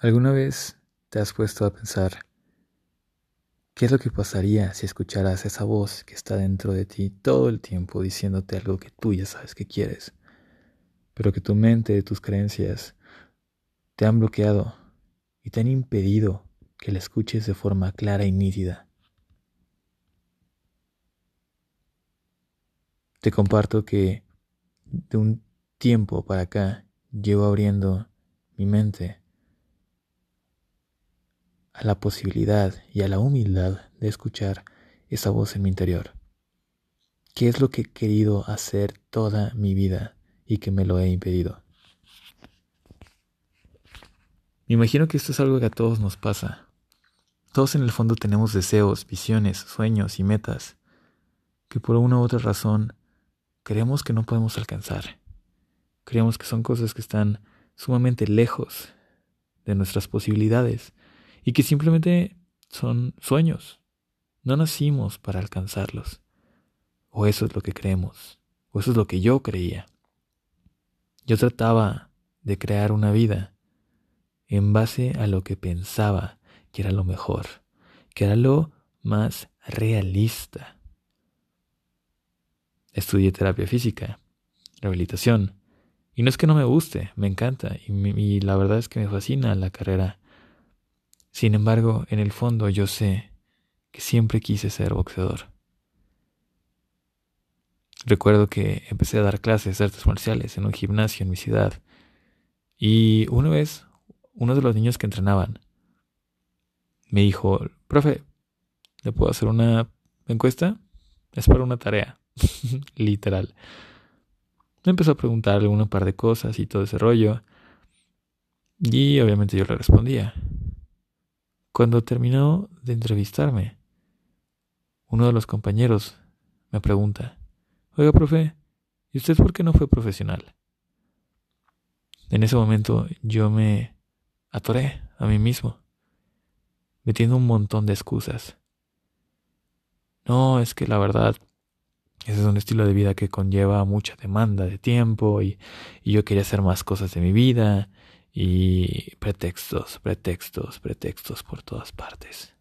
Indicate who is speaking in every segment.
Speaker 1: ¿Alguna vez te has puesto a pensar qué es lo que pasaría si escucharas esa voz que está dentro de ti todo el tiempo diciéndote algo que tú ya sabes que quieres, pero que tu mente, tus creencias te han bloqueado y te han impedido que la escuches de forma clara y nítida? Te comparto que de un tiempo para acá llevo abriendo mi mente a la posibilidad y a la humildad de escuchar esa voz en mi interior. ¿Qué es lo que he querido hacer toda mi vida y que me lo he impedido? Me imagino que esto es algo que a todos nos pasa. Todos en el fondo tenemos deseos, visiones, sueños y metas que por una u otra razón creemos que no podemos alcanzar. Creemos que son cosas que están sumamente lejos de nuestras posibilidades y que simplemente son sueños. No nacimos para alcanzarlos. O eso es lo que creemos. O eso es lo que yo creía. Yo trataba de crear una vida en base a lo que pensaba que era lo mejor, que era lo más realista. Estudié terapia física, rehabilitación, y no es que no me guste, me encanta, y, y la verdad es que me fascina la carrera sin embargo, en el fondo yo sé que siempre quise ser boxeador. Recuerdo que empecé a dar clases de artes marciales en un gimnasio en mi ciudad. Y una vez, uno de los niños que entrenaban me dijo, profe, ¿le puedo hacer una encuesta? Es para una tarea, literal. Me empezó a preguntarle un par de cosas y todo ese rollo. Y obviamente yo le respondía. Cuando terminó de entrevistarme, uno de los compañeros me pregunta, Oiga, profe, ¿y usted por qué no fue profesional? En ese momento yo me atoré a mí mismo, metiendo un montón de excusas. No, es que la verdad, ese es un estilo de vida que conlleva mucha demanda de tiempo y, yo quería hacer más cosas de mi vida y pretextos, pretextos, pretextos por todas partes.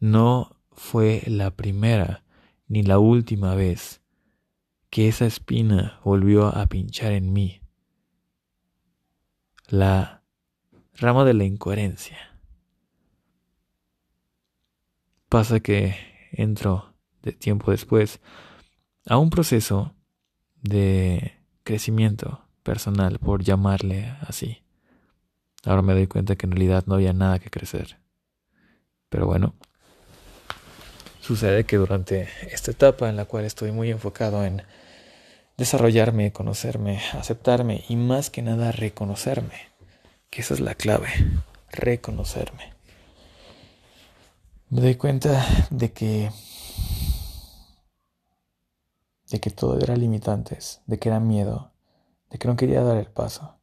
Speaker 1: No fue la primera ni la última vez que esa espina volvió a pinchar en mí. La rama de la incoherencia. Pasa que entro de tiempo después a un proceso de crecimiento personal, por llamarle así. Ahora me doy cuenta que en realidad no había nada que crecer. Pero bueno, sucede que durante esta etapa en la cual estoy muy enfocado en desarrollarme, conocerme, aceptarme y más que nada reconocerme, que esa es la clave, reconocerme. Me doy cuenta de que de que todo era limitantes, de que era miedo, de que no quería dar el paso.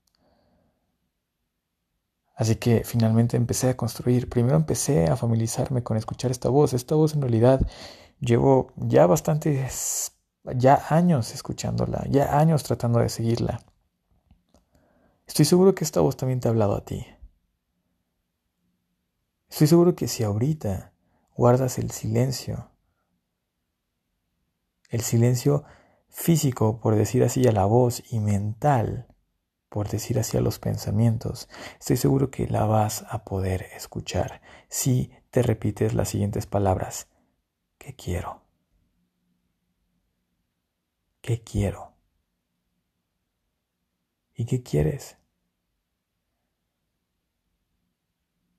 Speaker 1: Así que finalmente empecé a construir. Primero empecé a familiarizarme con escuchar esta voz. Esta voz en realidad llevo ya bastantes, ya años escuchándola, ya años tratando de seguirla. Estoy seguro que esta voz también te ha hablado a ti. Estoy seguro que si ahorita guardas el silencio, el silencio físico, por decir así, a la voz y mental, por decir así, a los pensamientos, estoy seguro que la vas a poder escuchar si te repites las siguientes palabras. ¿Qué quiero? ¿Qué quiero? ¿Y qué quieres?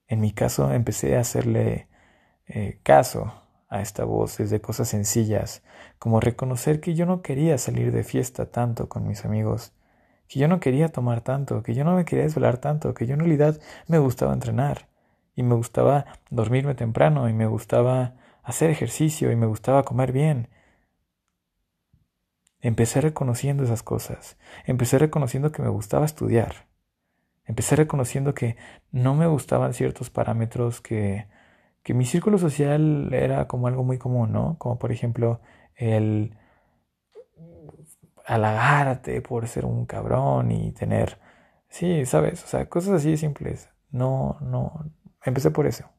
Speaker 1: En mi caso empecé a hacerle eh, caso a esta voz desde cosas sencillas, como reconocer que yo no quería salir de fiesta tanto con mis amigos, que yo no quería tomar tanto, que yo no me quería desvelar tanto, que yo en realidad me gustaba entrenar y me gustaba dormirme temprano y me gustaba hacer ejercicio y me gustaba comer bien. Empecé reconociendo esas cosas, empecé reconociendo que me gustaba estudiar, empecé reconociendo que no me gustaban ciertos parámetros que que mi círculo social era como algo muy común, ¿no? Como por ejemplo el halagarte por ser un cabrón y tener Sí, sabes, o sea, cosas así simples. No, no, empecé por eso.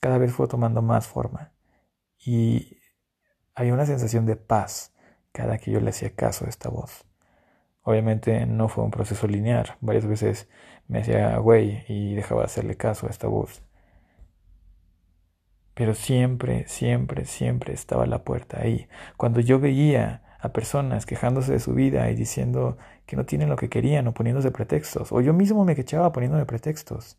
Speaker 1: Cada vez fue tomando más forma. Y había una sensación de paz cada que yo le hacía caso a esta voz. Obviamente no fue un proceso lineal. Varias veces me hacía güey y dejaba de hacerle caso a esta voz. Pero siempre, siempre, siempre estaba la puerta ahí. Cuando yo veía a personas quejándose de su vida y diciendo que no tienen lo que querían o poniéndose pretextos, o yo mismo me quechaba poniéndome pretextos,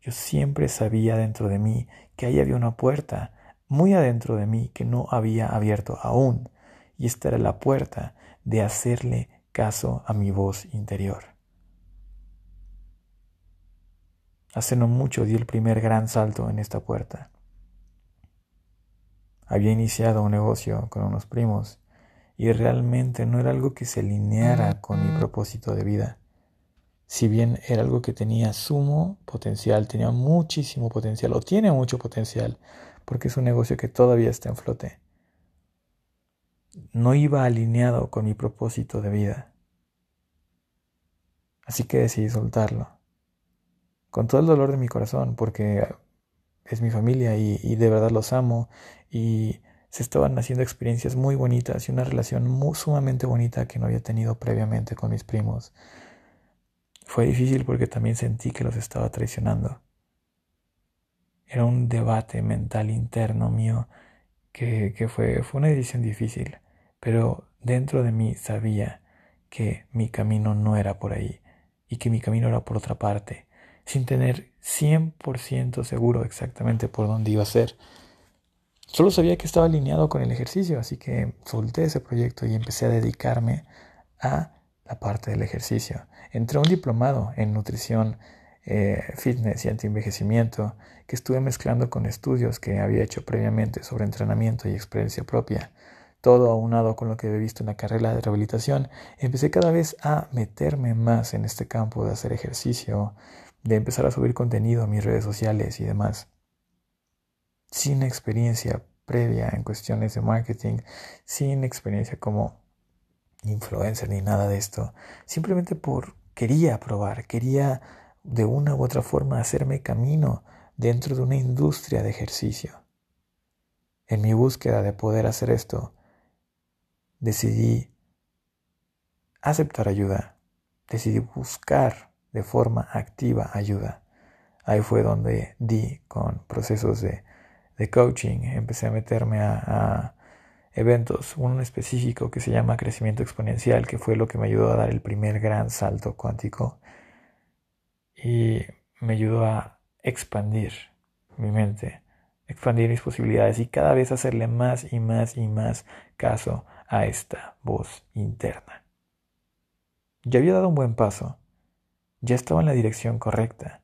Speaker 1: yo siempre sabía dentro de mí que ahí había una puerta muy adentro de mí que no había abierto aún, y esta era la puerta de hacerle caso a mi voz interior. Hace no mucho di el primer gran salto en esta puerta. Había iniciado un negocio con unos primos y realmente no era algo que se alineara con mi propósito de vida. Si bien era algo que tenía sumo potencial, tenía muchísimo potencial o tiene mucho potencial, porque es un negocio que todavía está en flote. No iba alineado con mi propósito de vida. Así que decidí soltarlo. Con todo el dolor de mi corazón, porque es mi familia y, de verdad los amo y se estaban haciendo experiencias muy bonitas y una relación muy, sumamente bonita que no había tenido previamente con mis primos. Fue difícil porque también sentí que los estaba traicionando. Era un debate mental interno mío que, que fue, fue una decisión difícil, pero dentro de mí sabía que mi camino no era por ahí y que mi camino era por otra parte, sin tener 100% seguro exactamente por dónde iba a ser. Solo sabía que estaba alineado con el ejercicio, así que solté ese proyecto y empecé a dedicarme a la parte del ejercicio. Entré a un diplomado en nutrición eh, fitness y anti-envejecimiento que estuve mezclando con estudios que había hecho previamente sobre entrenamiento y experiencia propia. Todo aunado con lo que había visto en la carrera de rehabilitación, empecé cada vez a meterme más en este campo de hacer ejercicio, de empezar a subir contenido a mis redes sociales y demás. Sin experiencia previa en cuestiones de marketing, sin experiencia como influencer ni nada de esto, simplemente por quería probar, quería de una u otra forma hacerme camino dentro de una industria de ejercicio. En mi búsqueda de poder hacer esto, decidí aceptar ayuda, decidí buscar de forma activa ayuda. Ahí fue donde di con procesos de, coaching, empecé a meterme a, a eventos, uno específico que se llama crecimiento exponencial, que fue lo que me ayudó a dar el primer gran salto cuántico y me ayudó a expandir mi mente, expandir mis posibilidades y cada vez hacerle más y más y más caso a esta voz interna. Ya había dado un buen paso, ya estaba en la dirección correcta,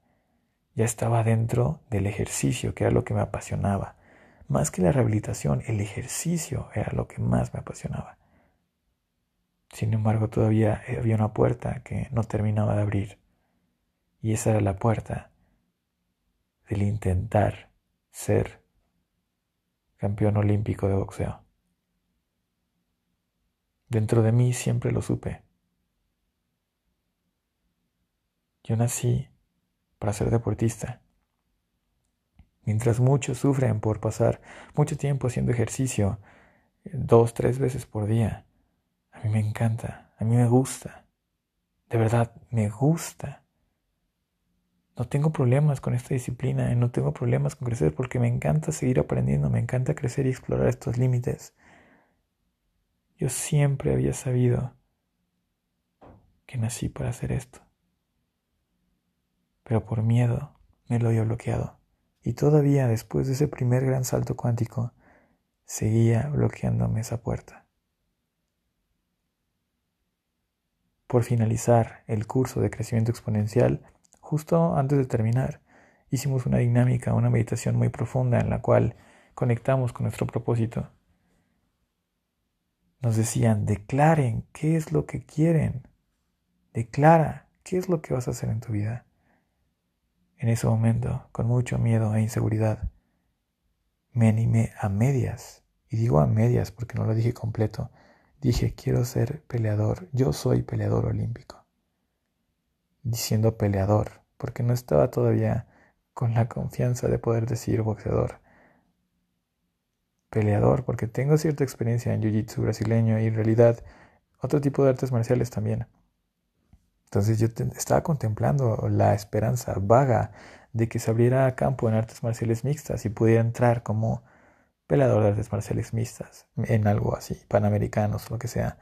Speaker 1: ya estaba dentro del ejercicio, que era lo que me apasionaba. Más que la rehabilitación, el ejercicio era lo que más me apasionaba. Sin embargo, todavía había una puerta que no terminaba de abrir. Y esa era la puerta del intentar ser campeón olímpico de boxeo. Dentro de mí siempre lo supe. Yo nací para ser deportista. Mientras muchos sufren por pasar mucho tiempo haciendo ejercicio, dos, tres veces por día, a mí me encanta, a mí me gusta. De verdad, me gusta no tengo problemas con esta disciplina, no tengo problemas con crecer porque me encanta seguir aprendiendo, me encanta crecer y explorar estos límites. Yo siempre había sabido que nací para hacer esto. Pero por miedo me lo había bloqueado. Y todavía después de ese primer gran salto cuántico, seguía bloqueándome esa puerta. Por finalizar el curso de crecimiento exponencial, justo antes de terminar, hicimos una dinámica, una meditación muy profunda en la cual conectamos con nuestro propósito. Nos decían, declaren qué es lo que quieren. Declara qué es lo que vas a hacer en tu vida. En ese momento, con mucho miedo e inseguridad, me animé a medias. Y digo a medias porque no lo dije completo. Dije, quiero ser peleador. Yo soy peleador olímpico diciendo peleador, porque no estaba todavía con la confianza de poder decir boxeador. Peleador, porque tengo cierta experiencia en Jiu-Jitsu brasileño y en realidad otro tipo de artes marciales también. Entonces yo estaba contemplando la esperanza vaga de que se abriera campo en artes marciales mixtas y pudiera entrar como peleador de artes marciales mixtas en algo así, panamericanos, lo que sea.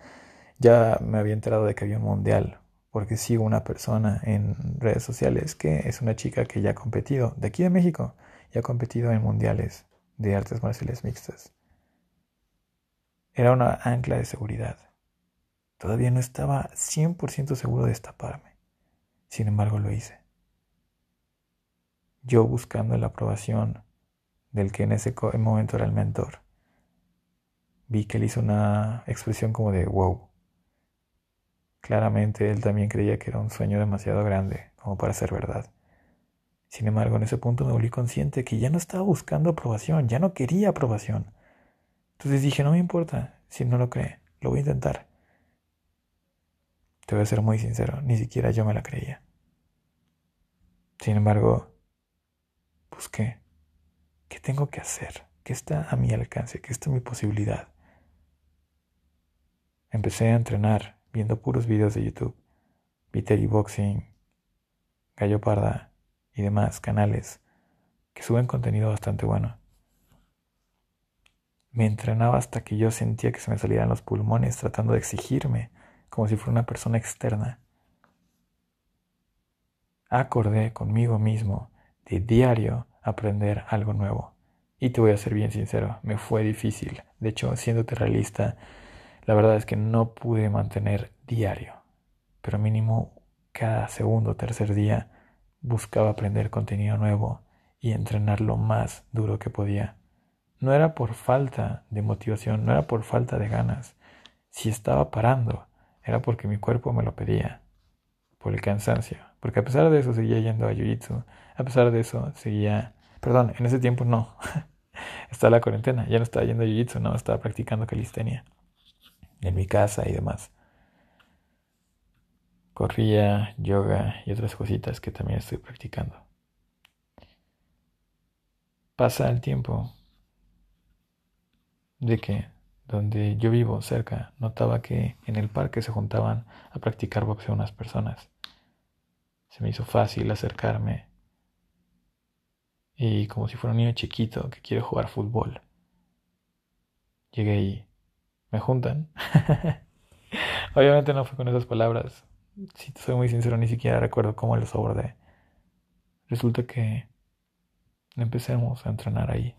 Speaker 1: Ya me había enterado de que había un mundial, porque sigo una persona en redes sociales que es una chica que ya ha competido, de aquí de México, y ha competido en mundiales de artes marciales mixtas. Era una ancla de seguridad. Todavía no estaba 100% seguro de destaparme. Sin embargo, lo hice. Yo buscando la aprobación del que en ese momento era el mentor. Vi que él hizo una expresión como de wow. Claramente él también creía que era un sueño demasiado grande como para ser verdad. Sin embargo, en ese punto me volví consciente que ya no estaba buscando aprobación, ya no quería aprobación. Entonces dije, no me importa si no lo cree, lo voy a intentar. Te voy a ser muy sincero, ni siquiera yo me la creía. Sin embargo, busqué. ¿Qué tengo que hacer? ¿Qué está a mi alcance? ¿Qué está mi posibilidad? Empecé a entrenar viendo puros videos de YouTube. Vi Boxing, Gallo Parda y demás canales que suben contenido bastante bueno. Me entrenaba hasta que yo sentía que se me salían los pulmones tratando de exigirme como si fuera una persona externa. Acordé conmigo mismo de diario aprender algo nuevo. Y te voy a ser bien sincero, me fue difícil. De hecho, siéndote realista, la verdad es que no pude mantener diario. Pero mínimo cada segundo o tercer día buscaba aprender contenido nuevo y entrenar lo más duro que podía. No era por falta de motivación, no era por falta de ganas. Si estaba parando, era porque mi cuerpo me lo pedía, por el cansancio, porque a pesar de eso seguía yendo a Jiu-Jitsu, a pesar de eso seguía, perdón, en ese tiempo no, estaba la cuarentena, ya no estaba yendo a Jiu-Jitsu, no, estaba practicando calistenia en mi casa y demás. Corría, yoga y otras cositas que también estoy practicando. Pasa el tiempo de que donde yo vivo cerca, notaba que en el parque se juntaban a practicar boxeo unas personas. Se me hizo fácil acercarme y como si fuera un niño chiquito que quiere jugar fútbol. Llegué y me juntan. Obviamente no fue con esas palabras. Si soy muy sincero, ni siquiera recuerdo cómo los abordé. Resulta que empecemos a entrenar ahí.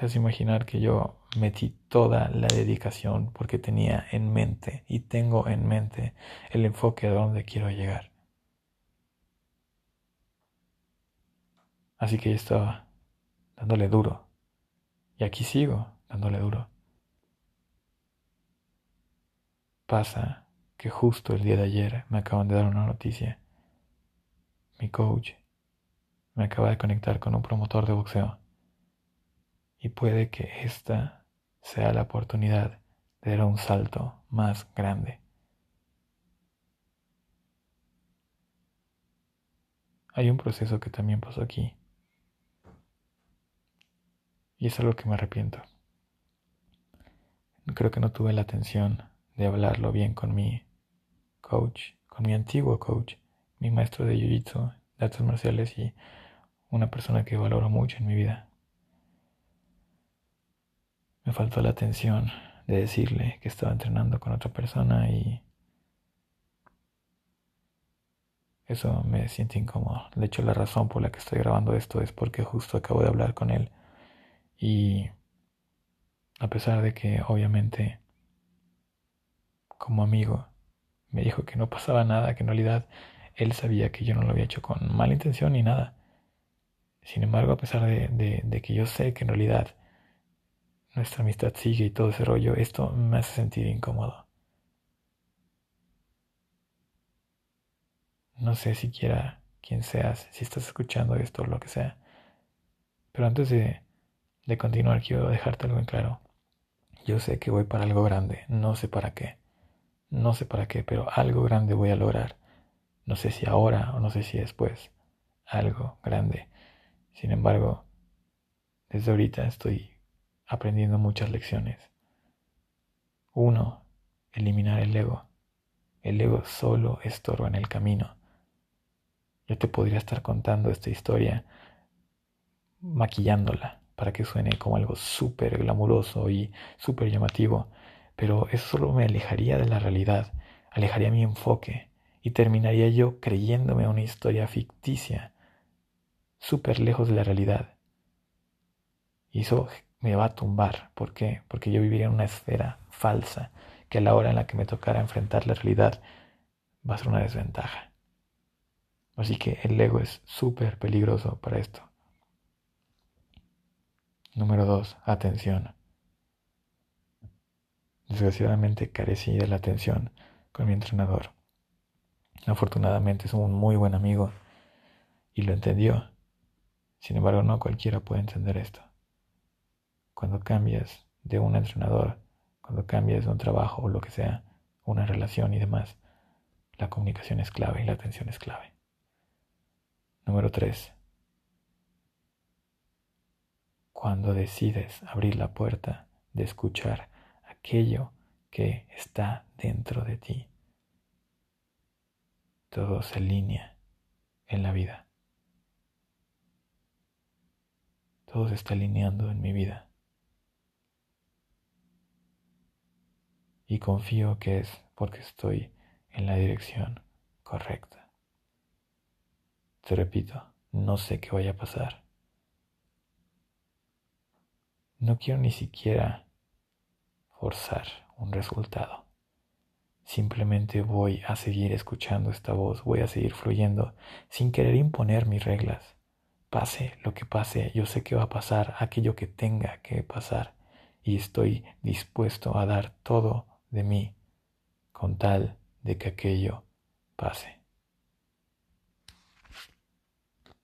Speaker 1: Te has imaginar que yo metí toda la dedicación porque tenía en mente y tengo en mente el enfoque a donde quiero llegar. Así que yo estaba dándole duro. Y aquí sigo dándole duro. Pasa que justo el día de ayer me acaban de dar una noticia. Mi coach me acaba de conectar con un promotor de boxeo y puede que esta sea la oportunidad de dar un salto más grande. Hay un proceso que también pasó aquí y es algo que me arrepiento. Creo que no tuve la atención de hablarlo bien con mi coach, con mi antiguo coach, mi maestro de jiu-jitsu, de artes marciales y una persona que valoro mucho en mi vida. Me faltó la atención de decirle que estaba entrenando con otra persona y eso me siente incómodo. De hecho, la razón por la que estoy grabando esto es porque justo acabo de hablar con él y a pesar de que obviamente como amigo me dijo que no pasaba nada, que en realidad él sabía que yo no lo había hecho con mala intención ni nada. Sin embargo, a pesar de, de que yo sé que en realidad nuestra amistad sigue y todo ese rollo, esto me hace sentir incómodo. No sé siquiera quién seas, si estás escuchando esto o lo que sea. Pero antes de, de continuar, quiero dejarte algo en claro. Yo sé que voy para algo grande, no sé para qué. No sé para qué, pero algo grande voy a lograr. No sé si ahora o no sé si después. Algo grande. Sin embargo, desde ahorita estoy aprendiendo muchas lecciones. Uno, eliminar el ego. El ego solo estorba en el camino. Yo te podría estar contando esta historia maquillándola para que suene como algo súper glamuroso y súper llamativo, pero eso solo me alejaría de la realidad, alejaría mi enfoque y terminaría yo creyéndome una historia ficticia, súper lejos de la realidad. Y eso me va a tumbar. ¿Por qué? Porque yo viviría en una esfera falsa que a la hora en la que me tocara enfrentar la realidad va a ser una desventaja. Así que el ego es súper peligroso para esto. Número 2. Atención. Desgraciadamente carecí de la atención con mi entrenador. Afortunadamente es un muy buen amigo y lo entendió. Sin embargo, no cualquiera puede entender esto. Cuando cambias de un entrenador, cuando cambias de un trabajo o lo que sea, una relación y demás, la comunicación es clave y la atención es clave. Número 3. Cuando decides abrir la puerta de escuchar aquello que está dentro de ti, todo se alinea en la vida. Todo se está alineando en mi vida. Y confío que es porque estoy en la dirección correcta. Te repito, no sé qué vaya a pasar. No quiero ni siquiera forzar un resultado. Simplemente voy a seguir escuchando esta voz, voy a seguir fluyendo sin querer imponer mis reglas. Pase lo que pase, yo sé que va a pasar aquello que tenga que pasar y estoy dispuesto a dar todo de mí con tal de que aquello pase.